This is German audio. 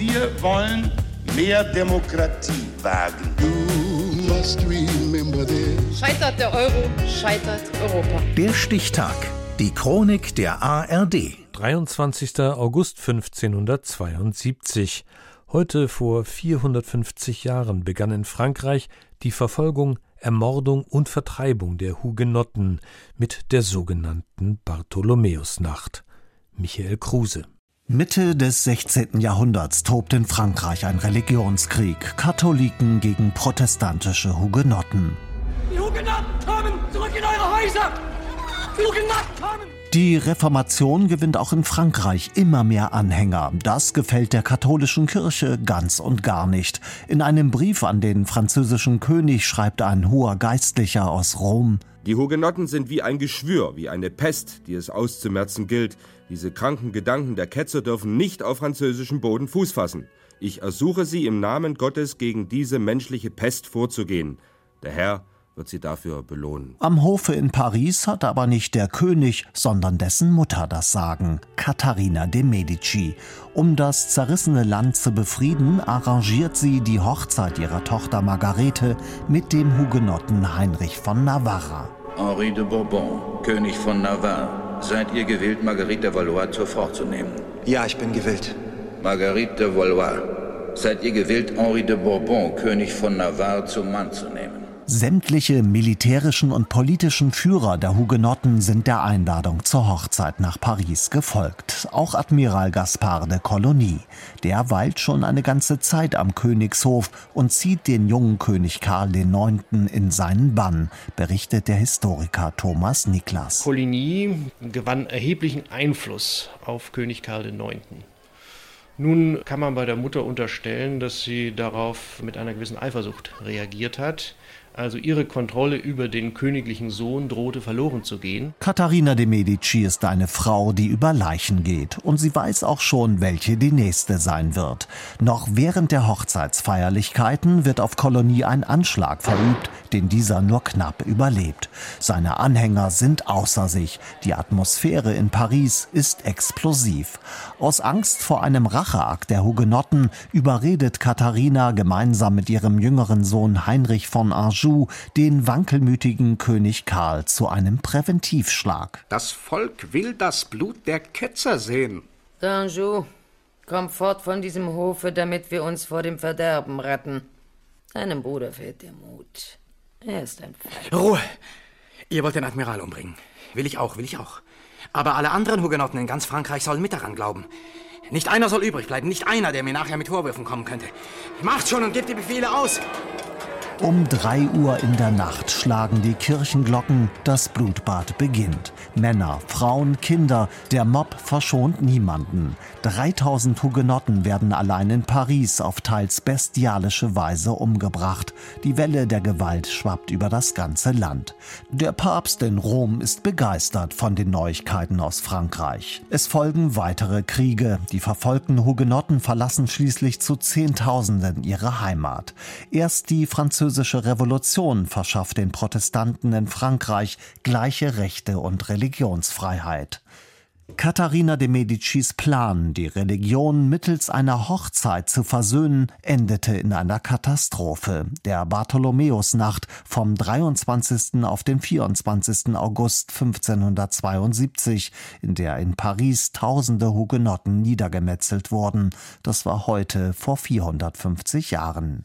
Wir wollen mehr Demokratie wagen. Scheitert der Euro, scheitert Europa. Der Stichtag. Die Chronik der ARD. 23. August 1572. Heute vor 450 Jahren begann in Frankreich die Verfolgung, Ermordung und Vertreibung der Hugenotten mit der sogenannten Bartholomäusnacht. Michael Kruse. Mitte des 16. Jahrhunderts tobt in Frankreich ein Religionskrieg. Katholiken gegen protestantische Hugenotten. Die Hugenotten kommen! Zurück in eure Häuser! Die Hugenotten kommen! Die Reformation gewinnt auch in Frankreich immer mehr Anhänger. Das gefällt der katholischen Kirche ganz und gar nicht. In einem Brief an den französischen König schreibt ein hoher Geistlicher aus Rom Die Hugenotten sind wie ein Geschwür, wie eine Pest, die es auszumerzen gilt. Diese kranken Gedanken der Ketzer dürfen nicht auf französischem Boden Fuß fassen. Ich ersuche Sie im Namen Gottes gegen diese menschliche Pest vorzugehen. Der Herr wird Sie dafür belohnen. Am Hofe in Paris hat aber nicht der König, sondern dessen Mutter das Sagen, Katharina de Medici. Um das zerrissene Land zu befrieden, arrangiert sie die Hochzeit ihrer Tochter Margarete mit dem Hugenotten Heinrich von Navarra. Henri de Bourbon, König von Navarre. Seid ihr gewillt, Marguerite de Valois zur Frau zu nehmen? Ja, ich bin gewillt. Marguerite de Valois. Seid ihr gewillt, Henri de Bourbon, König von Navarre, zum Mann zu nehmen? Sämtliche militärischen und politischen Führer der Hugenotten sind der Einladung zur Hochzeit nach Paris gefolgt. Auch Admiral Gaspard de Coligny. Der weilt schon eine ganze Zeit am Königshof und zieht den jungen König Karl IX. in seinen Bann, berichtet der Historiker Thomas Niklas. Coligny gewann erheblichen Einfluss auf König Karl IX. Nun kann man bei der Mutter unterstellen, dass sie darauf mit einer gewissen Eifersucht reagiert hat. Also ihre Kontrolle über den königlichen Sohn drohte verloren zu gehen. Katharina de Medici ist eine Frau, die über Leichen geht. Und sie weiß auch schon, welche die nächste sein wird. Noch während der Hochzeitsfeierlichkeiten wird auf Kolonie ein Anschlag verübt, den dieser nur knapp überlebt. Seine Anhänger sind außer sich. Die Atmosphäre in Paris ist explosiv. Aus Angst vor einem Racheakt der Hugenotten überredet Katharina gemeinsam mit ihrem jüngeren Sohn Heinrich von Anjou den wankelmütigen König Karl zu einem Präventivschlag. Das Volk will das Blut der Ketzer sehen. D'Anjou, komm fort von diesem Hofe, damit wir uns vor dem Verderben retten. Deinem Bruder fehlt der Mut. Er ist ein Feind. Ruhe! Ihr wollt den Admiral umbringen. Will ich auch, will ich auch. Aber alle anderen Hugenotten in ganz Frankreich sollen mit daran glauben. Nicht einer soll übrig bleiben, nicht einer, der mir nachher mit Vorwürfen kommen könnte. Macht schon und gebt die Befehle aus! Um drei Uhr in der Nacht schlagen die Kirchenglocken, das Blutbad beginnt. Männer, Frauen, Kinder, der Mob verschont niemanden. 3000 Hugenotten werden allein in Paris auf teils bestialische Weise umgebracht. Die Welle der Gewalt schwappt über das ganze Land. Der Papst in Rom ist begeistert von den Neuigkeiten aus Frankreich. Es folgen weitere Kriege. Die verfolgten Hugenotten verlassen schließlich zu Zehntausenden ihre Heimat. Erst die französische Revolution verschafft den Protestanten in Frankreich gleiche Rechte und Religionsfreiheit. Katharina de Medicis Plan, die Religion mittels einer Hochzeit zu versöhnen, endete in einer Katastrophe. Der Bartholomäusnacht vom 23. auf den 24. August 1572, in der in Paris tausende Hugenotten niedergemetzelt wurden. Das war heute vor 450 Jahren.